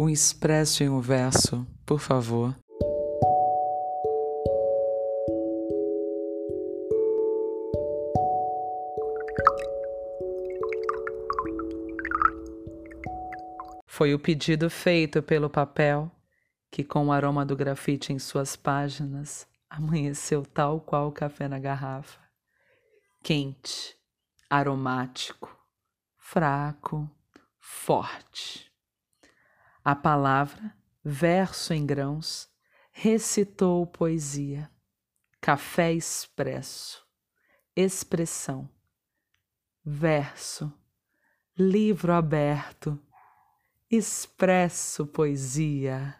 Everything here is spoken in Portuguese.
Um expresso em um verso, por favor. Foi o pedido feito pelo papel que, com o aroma do grafite em suas páginas, amanheceu tal qual o café na garrafa. Quente, aromático, fraco, forte. A palavra, verso em grãos, recitou poesia, café expresso, expressão, verso, livro aberto, expresso poesia.